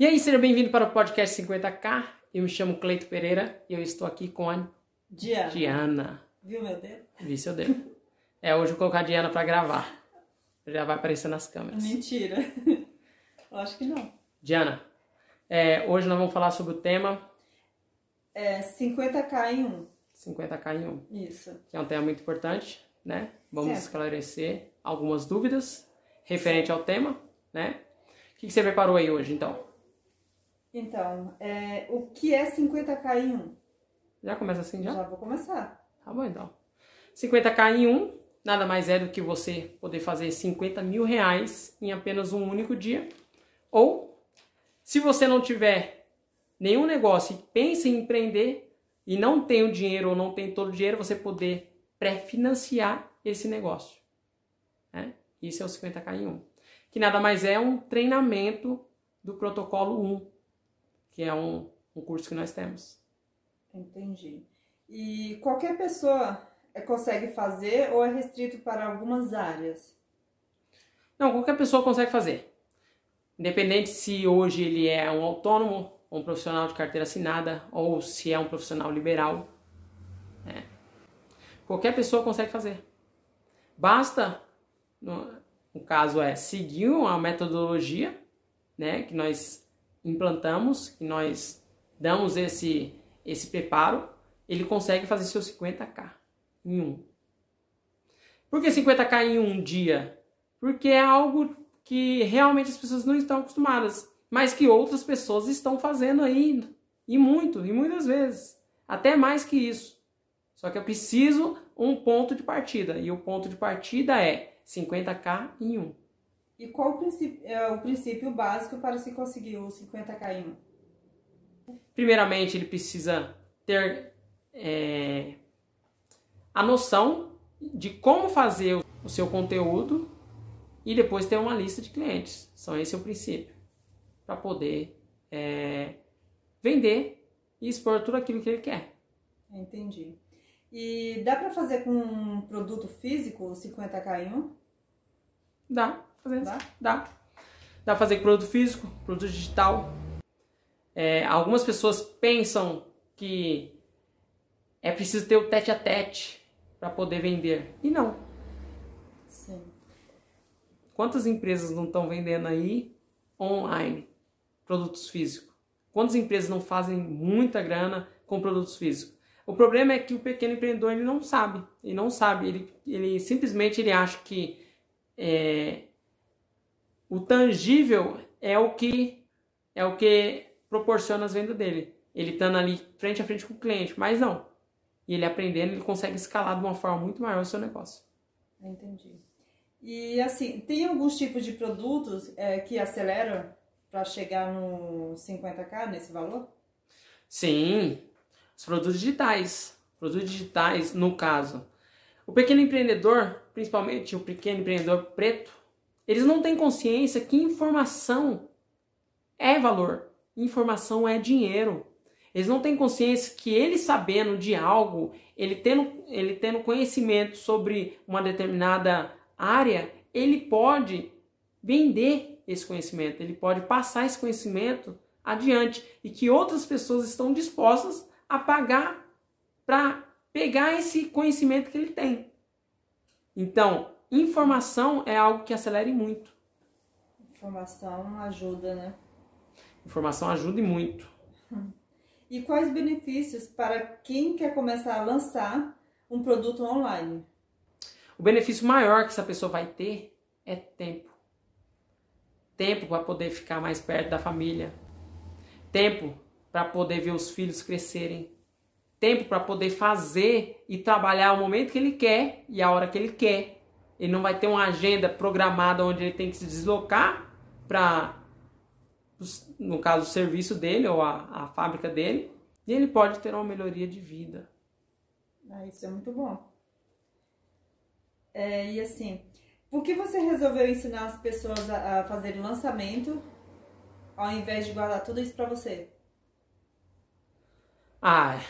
E aí, seja bem-vindo para o podcast 50K. Eu me chamo Cleito Pereira e eu estou aqui com a Diana. Diana. Viu meu dedo? Vi seu dedo. É, hoje eu vou colocar a Diana para gravar. Já vai aparecer nas câmeras. Mentira. Eu acho que não. Diana, é, hoje nós vamos falar sobre o tema É 50k em um. 50K em 1, Isso. que é um tema muito importante, né? Vamos Certo. esclarecer algumas dúvidas referente ao tema, né? O que você preparou aí hoje, então? Então, é, o que é 50k em um? Já começa assim, já? Já vou começar. Tá bom, então. 50k em um, nada mais é do que você poder fazer 50 mil reais em apenas um único dia. Ou, se você não tiver nenhum negócio e pensa em empreender e não tem o dinheiro ou não tem todo o dinheiro, você poder pré-financiar esse negócio. Né? Isso é o 50k em um. Que nada mais é um treinamento do protocolo 1, que é um, um curso que nós temos. Entendi. E qualquer pessoa é, consegue fazer ou é restrito para algumas áreas? Não, qualquer pessoa consegue fazer. Independente se hoje ele é um autônomo, um profissional de carteira assinada ou se é um profissional liberal. né? Qualquer pessoa consegue fazer. Basta, no, no caso é, seguir uma metodologia né, que nós implantamos, que nós damos esse, esse preparo, ele consegue fazer seus 50k em um. Por que 50k em um dia? Porque é algo que realmente as pessoas não estão acostumadas, mas que outras pessoas estão fazendo aí, e muito, e muitas vezes, até mais que isso. Só que eu preciso um ponto de partida, e o ponto de partida é 50k em um. E qual o princípio, é o princípio básico para se conseguir o 50k em um? Primeiramente, ele precisa ter é, a noção de como fazer o seu conteúdo e depois ter uma lista de clientes. São esse é o princípio para poder é, vender e expor tudo aquilo que ele quer. Entendi. E dá para fazer com um produto físico o 50k em um? Dá, Dá? Dá. Dá pra fazer com produto físico, produto digital. É, algumas pessoas pensam que é preciso ter o tete a tete para poder vender. E não. Sim. Quantas empresas não estão vendendo aí online produtos físicos? Quantas empresas não fazem muita grana com produtos físicos? O problema é que o pequeno empreendedor ele não sabe, ele não sabe, ele, ele simplesmente ele acha que é, o tangível é o que é o que proporciona as vendas dele. Ele estando ali frente a frente com o cliente, mas não. E ele aprendendo, ele consegue escalar de uma forma muito maior o seu negócio. Entendi. E assim, tem alguns tipos de produtos é, que aceleram para chegar no 50k nesse valor? Sim, os produtos digitais. Produtos digitais, no caso. O pequeno empreendedor, principalmente o pequeno empreendedor preto, eles não têm consciência que informação é valor, informação é dinheiro. Eles não têm consciência que ele sabendo de algo, ele tendo, ele tendo conhecimento sobre uma determinada área, ele pode vender esse conhecimento, ele pode passar esse conhecimento adiante e que outras pessoas estão dispostas a pagar para pegar esse conhecimento que ele tem. Então, informação é algo que acelere muito. Informação ajuda, né? Informação ajuda e muito. E quais benefícios para quem quer começar a lançar um produto online? O benefício maior que essa pessoa vai ter é tempo. Tempo para poder ficar mais perto da família. Tempo para poder ver os filhos crescerem. Tempo para poder fazer e trabalhar o momento que ele quer e a hora que ele quer. Ele não vai ter uma agenda programada onde ele tem que se deslocar para, no caso, o serviço dele ou a, a fábrica dele. E ele pode ter uma melhoria de vida. Ah, isso é muito bom. É, e assim, por que você resolveu ensinar as pessoas a, a fazerem lançamento ao invés de guardar tudo isso para você? Ah,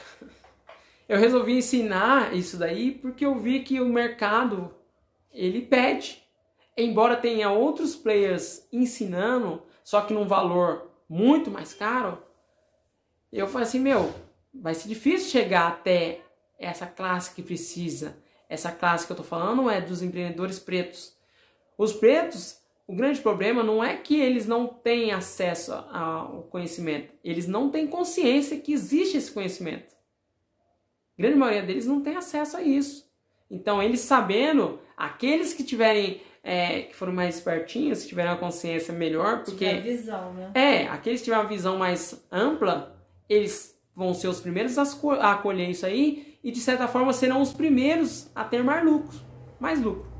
eu resolvi ensinar isso daí porque eu vi que o mercado ele pede. Embora tenha outros players ensinando, só que num valor muito mais caro, eu falei assim, meu, vai ser difícil chegar até essa classe que precisa. Essa classe que eu tô falando é dos empreendedores pretos. Os pretos, o grande problema não é que eles não têm acesso ao conhecimento, eles não têm consciência que existe esse conhecimento. A grande maioria deles não tem acesso a isso. Então, eles sabendo, aqueles que tiverem é, que foram mais espertinhos, que tiveram a consciência melhor, porque Tiver visão, né? é, aqueles que tiveram uma visão mais ampla, eles vão ser os primeiros a acolher isso aí e de certa forma serão os primeiros a ter mais lucro, mais lucro.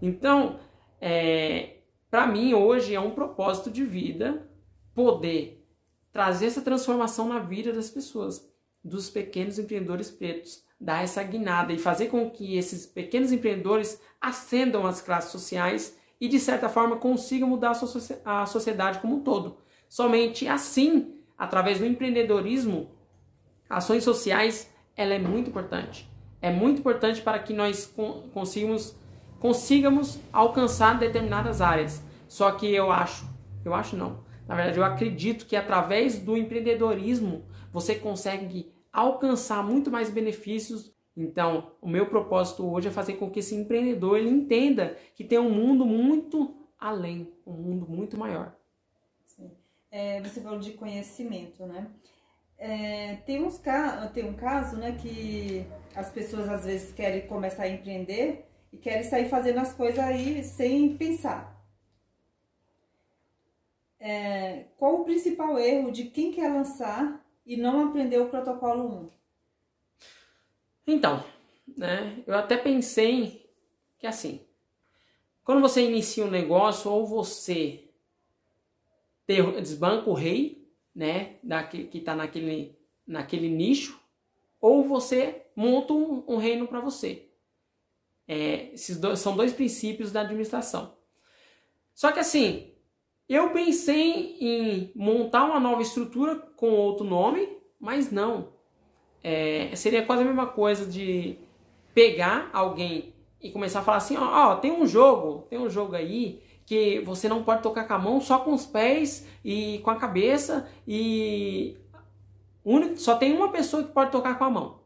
Então, é, para mim hoje é um propósito de vida poder trazer essa transformação na vida das pessoas, dos pequenos empreendedores pretos, dar essa guinada e fazer com que esses pequenos empreendedores ascendam as classes sociais e de certa forma consigam mudar a socie- a sociedade como um todo. Somente assim, através do empreendedorismo, ações sociais, ela é muito importante. É muito importante para que nós con- consigamos, consigamos alcançar determinadas áreas. Só que eu acho, eu acho não. Na verdade, eu acredito que através do empreendedorismo você consegue alcançar muito mais benefícios. Então, o meu propósito hoje é fazer com que esse empreendedor ele entenda que tem um mundo muito além, um mundo muito maior. É, você falou de conhecimento, né? É, tem, uns, tem um caso, né, que as pessoas às vezes querem começar a empreender e querem sair fazendo as coisas aí sem pensar. É, qual o principal erro de quem quer lançar e não aprendeu o protocolo 1? Então, né, eu até pensei que assim, quando você inicia um negócio ou você desbanca o rei, né, daque- que está naquele, naquele nicho, ou você monta um, um reino para você. É, esses dois, são dois princípios da administração. Só que assim, eu pensei em montar uma nova estrutura com outro nome, mas não. É, seria quase a mesma coisa de pegar alguém e começar a falar assim, ó, ó, tem um jogo, tem um jogo aí que você não pode tocar com a mão, só com os pés e com a cabeça e só tem uma pessoa que pode tocar com a mão.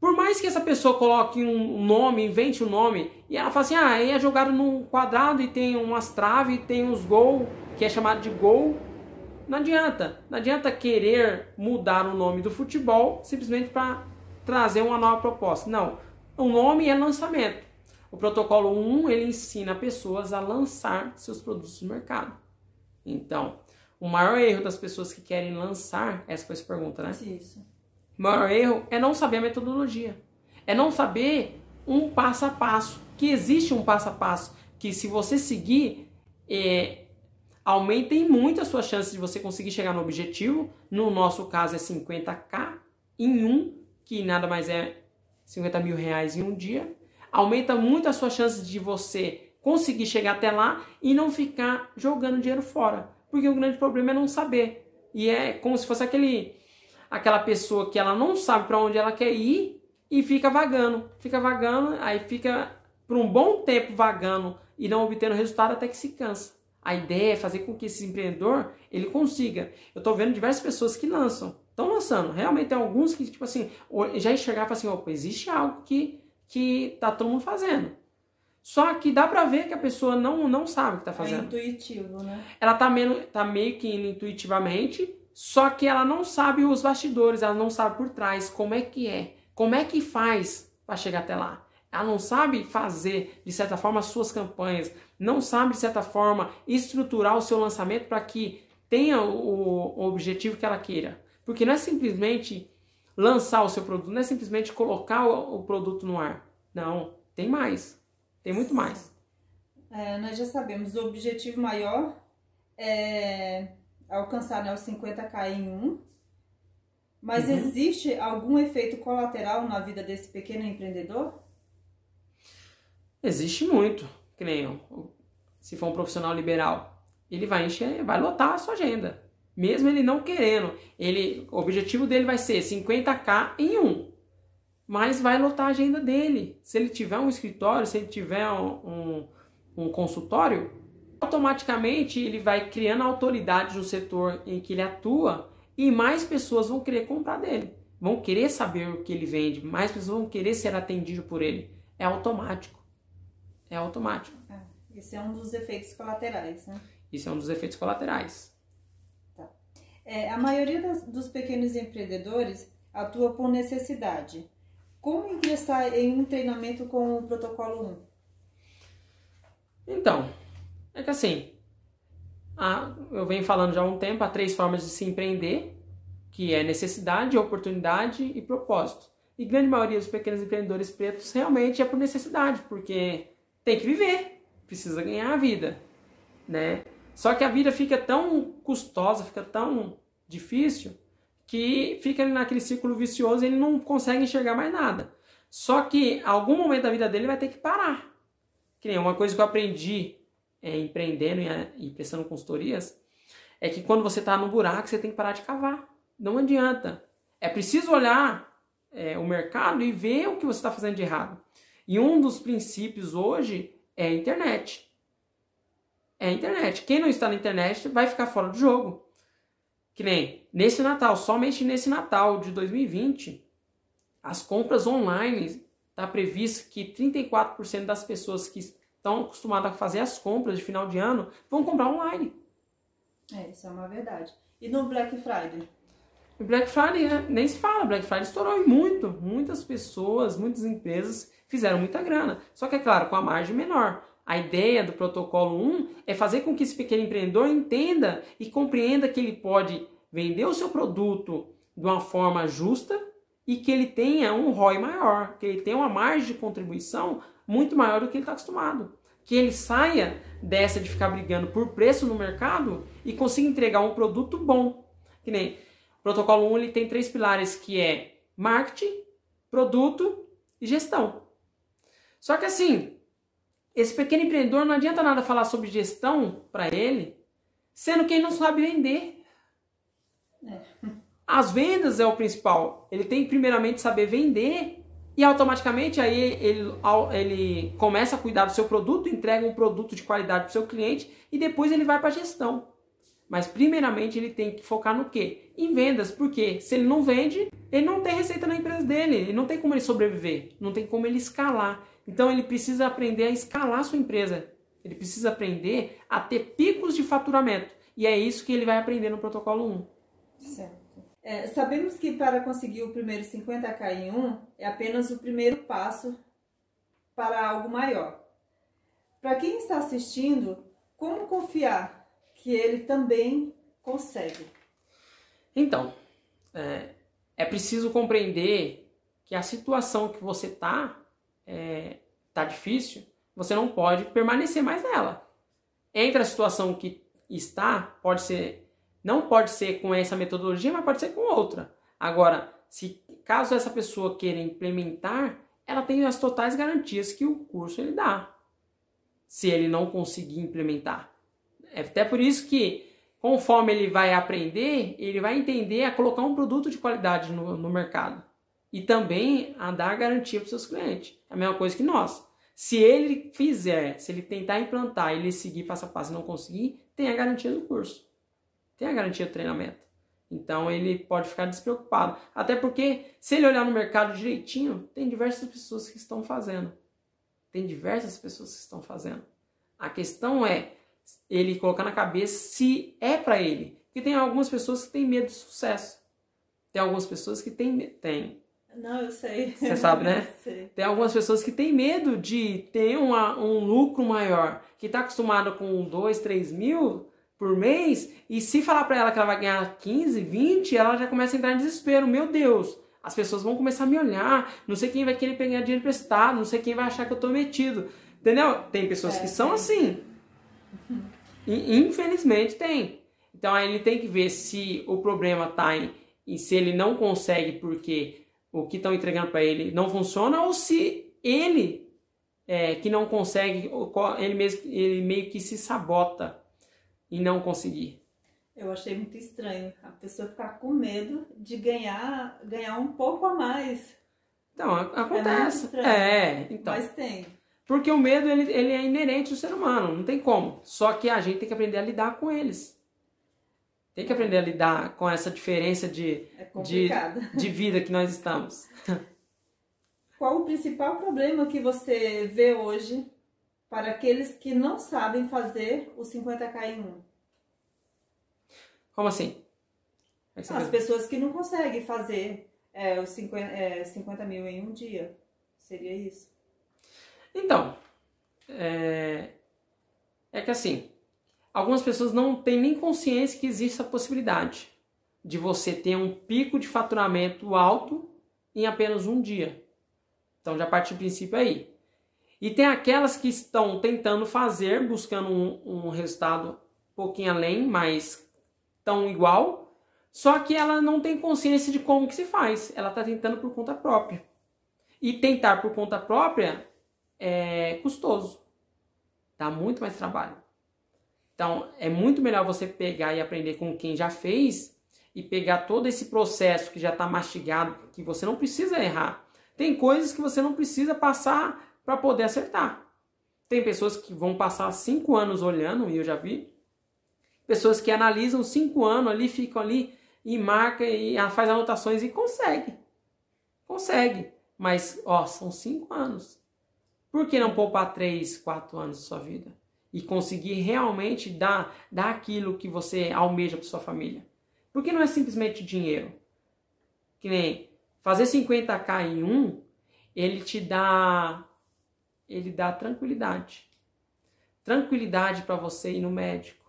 Por mais que essa pessoa coloque um nome, invente um nome, e ela fala assim, ah, é jogado num quadrado e tem umas traves, tem uns gol, que é chamado de gol, não adianta. Não adianta querer mudar o nome do futebol simplesmente para trazer uma nova proposta. Não. O nome é lançamento. O protocolo 1 ele ensina pessoas a lançar seus produtos no mercado. Então, o maior erro das pessoas que querem lançar, essa foi a pergunta, né? Isso. O maior erro é não saber a metodologia. É não saber um passo a passo. Que existe um passo a passo. Que se você seguir, é, aumentem muito as suas chances de você conseguir chegar no objetivo. No nosso caso é 50k em um, que nada mais é 50 mil reais em um dia. Aumenta muito as suas chances de você conseguir chegar até lá e não ficar jogando dinheiro fora. Porque o grande problema é não saber. E é como se fosse aquele aquela pessoa que ela não sabe para onde ela quer ir e fica vagando, fica vagando, aí fica por um bom tempo vagando e não obtendo resultado até que se cansa. A ideia é fazer com que esse empreendedor ele consiga. Eu estou vendo diversas pessoas que lançam, estão lançando. Realmente tem alguns que tipo assim já enxergaram assim, opa, existe algo que que tá todo mundo fazendo. Só que dá pra ver que a pessoa não, não sabe o que tá É fazendo intuitivo, né? ela tá meio, tá meio que indo intuitivamente, só que ela não sabe os bastidores, ela não sabe por trás como é que é, como é que faz para chegar até lá. Ela não sabe fazer, de certa forma, as suas campanhas, não sabe, de certa forma, estruturar o seu lançamento para que tenha o, o objetivo que ela queira. Porque não é simplesmente lançar o seu produto, não é simplesmente colocar o, o produto no ar. Não, tem mais. Tem muito mais. É, nós já sabemos, o objetivo maior é alcançar né, os 50k em um. Mas Uhum. existe algum efeito colateral na vida desse pequeno empreendedor? Existe muito, que nem se for um profissional liberal, ele vai encher, vai lotar a sua agenda. Mesmo ele não querendo, ele, o objetivo dele vai ser 50k em um, mas vai lotar a agenda dele. Se ele tiver um escritório, se ele tiver um, um, um consultório, automaticamente ele vai criando autoridade no setor em que ele atua e mais pessoas vão querer comprar dele, vão querer saber o que ele vende, mais pessoas vão querer ser atendido por ele. É automático. É automático. É, esse é um dos efeitos colaterais, né? Isso é um dos efeitos colaterais. Tá. É, a maioria das, dos pequenos empreendedores atua por necessidade. Como ingressar em um treinamento com o protocolo 1? Então, é que assim, eu venho falando já há um tempo, há três formas de se empreender, que é necessidade, oportunidade e propósito. E grande maioria dos pequenos empreendedores pretos realmente é por necessidade, porque tem que viver, precisa ganhar a vida, né? Só que a vida fica tão custosa, fica tão difícil, que fica naquele círculo vicioso e ele não consegue enxergar mais nada. Só que algum momento da vida dele vai ter que parar. Que nem uma coisa que eu aprendi é, empreendendo e, e prestando consultorias é que quando você está no buraco, você tem que parar de cavar. Não adianta. É preciso olhar é, o mercado e ver o que você está fazendo de errado. E um dos princípios hoje é a internet. É a internet. Quem não está na internet vai ficar fora do jogo. Que nem nesse Natal, somente nesse Natal de 2020, as compras online está previsto que 34% das pessoas que estão acostumadas a fazer as compras de final de ano vão comprar online. É, isso é uma verdade. E no Black Friday? O Black Friday né? nem se fala, Black Friday estourou muito. Muitas pessoas, muitas empresas fizeram muita grana. Só que é claro, com a margem menor. A ideia do protocolo 1 é fazer com que esse pequeno empreendedor entenda e compreenda que ele pode vender o seu produto de uma forma justa e que ele tenha um ROI maior, que ele tenha uma margem de contribuição muito maior do que ele está acostumado. Que ele saia dessa de ficar brigando por preço no mercado e consiga entregar um produto bom. Que nem o protocolo 1 ele tem três pilares que é marketing, produto e gestão. Só que assim, esse pequeno empreendedor não adianta nada falar sobre gestão para ele, sendo que ele não sabe vender. É. As vendas é o principal. Ele tem primeiramente saber vender e automaticamente aí ele, ele começa a cuidar do seu produto, entrega um produto de qualidade para o seu cliente e depois ele vai para a gestão. Mas primeiramente ele tem que focar no quê? Em vendas, porque se ele não vende, ele não tem receita na empresa dele, ele não tem como ele sobreviver, não tem como ele escalar. Então ele precisa aprender a escalar a sua empresa. Ele precisa aprender a ter picos de faturamento. E é isso que ele vai aprender no protocolo 1. Certo. É, sabemos que para conseguir o primeiro 50k em 1 é apenas o primeiro passo para algo maior. Para quem está assistindo, como confiar que ele também consegue? Então, é, é preciso compreender que a situação que você está é, tá difícil, você não pode permanecer mais nela. Entre a situação que está, pode ser, não pode ser com essa metodologia, mas pode ser com outra. Agora, se caso essa pessoa queira implementar, ela tem as totais garantias que o curso ele dá. Se ele não conseguir implementar. É até por isso que, conforme ele vai aprender, ele vai entender a colocar um produto de qualidade no, no mercado e também a dar garantia para os seus clientes. É a mesma coisa que nós. Se ele fizer, se ele tentar implantar, ele seguir passo a passo e não conseguir, tem a garantia do curso. Tem a garantia do treinamento. Então ele pode ficar despreocupado. Até porque, se ele olhar no mercado direitinho, tem diversas pessoas que estão fazendo. Tem diversas pessoas que estão fazendo. A questão é ele colocar na cabeça se é para ele. Porque tem algumas pessoas que têm medo de sucesso. Tem algumas pessoas que têm, têm não, eu sei. Você sabe, né? Tem algumas pessoas que têm medo de ter uma, um lucro maior, que está acostumada com 2, 3 mil por mês, e se falar para ela que ela vai ganhar 15, 20, ela já começa a entrar em desespero. Meu Deus, as pessoas vão começar a me olhar, não sei quem vai querer pegar dinheiro emprestado, não sei quem vai achar que eu tô metido. Entendeu? Tem pessoas é, que são assim. E, infelizmente tem. Então aí ele tem que ver se o problema está em, em se ele não consegue porque o que estão entregando para ele não funciona ou se ele é, que não consegue, ele, mesmo, ele meio que se sabota em não conseguir. Eu achei muito estranho a pessoa ficar com medo de ganhar, ganhar um pouco a mais. Então, acontece. É, é, então. Mas tem. Porque o medo ele, ele é inerente ao ser humano, não tem como. Só que a gente tem que aprender a lidar com eles. Tem que aprender a lidar com essa diferença de, É de, de vida que nós estamos. Qual o principal problema que você vê hoje para aqueles que não sabem fazer o 50k em um? Como assim? É As pessoas que não conseguem fazer é, os 50, é, 50 mil em um dia. Seria isso? Então, é... é que assim, algumas pessoas não têm nem consciência que existe a possibilidade de você ter um pico de faturamento alto em apenas um dia. Então já parte do princípio aí. E tem aquelas que estão tentando fazer, buscando um, um resultado um pouquinho além, mas tão igual, só que ela não tem consciência de como que se faz. Ela está tentando por conta própria. E tentar por conta própria é custoso. Dá muito mais trabalho. Então, é muito melhor você pegar e aprender com quem já fez e pegar todo esse processo que já está mastigado, que você não precisa errar. Tem coisas que você não precisa passar para poder acertar. Tem pessoas que vão passar cinco anos olhando, e eu já vi, pessoas que analisam cinco anos ali, ficam ali e marca e faz anotações e consegue. Consegue. Mas, ó, são cinco anos. Por que não poupar três, quatro anos da sua vida? E conseguir realmente dar, dar aquilo que você almeja para sua família? Porque não é simplesmente dinheiro. Que nem fazer 50k em um, ele te dá ele dá tranquilidade. Tranquilidade para você ir no médico.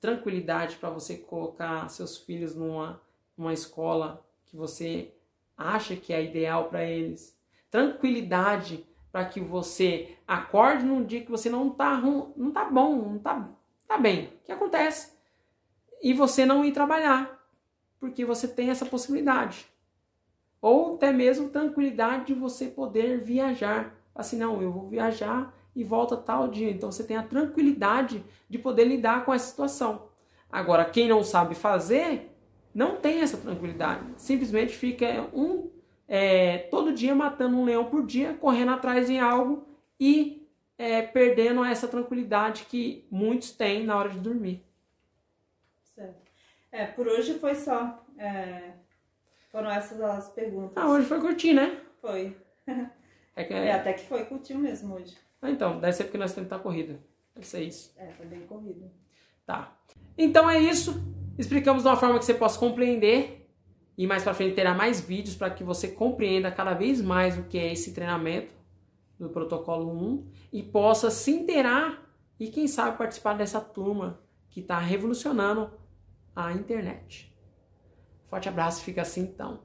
Tranquilidade para você colocar seus filhos numa, numa escola que você acha que é ideal para eles. Tranquilidade para que você acorde num dia que você não tá, não tá bom, não tá, tá bem. O que acontece? E você não ir trabalhar, porque você tem essa possibilidade. Ou até mesmo tranquilidade de você poder viajar. Assim, não, eu vou viajar e volta tal dia. Então você tem a tranquilidade de poder lidar com essa situação. Agora, quem não sabe fazer, não tem essa tranquilidade. Simplesmente fica um é, todo dia matando um leão por dia, correndo atrás de algo e é, perdendo essa tranquilidade que muitos têm na hora de dormir. Certo. É, por hoje foi só. É, foram essas as perguntas. Ah, hoje foi curtinho, né? Foi. É que, É, até que foi curtinho mesmo hoje. Ah, então, deve ser porque nós temos que estar corrida. Deve ser isso. É, foi bem corrido. Tá. Então é isso. Explicamos de uma forma que você possa compreender. E mais para frente terá mais vídeos para que você compreenda cada vez mais o que é esse treinamento do protocolo 1 e possa se inteirar e quem sabe participar dessa turma que está revolucionando a internet. Forte abraço, fica assim então.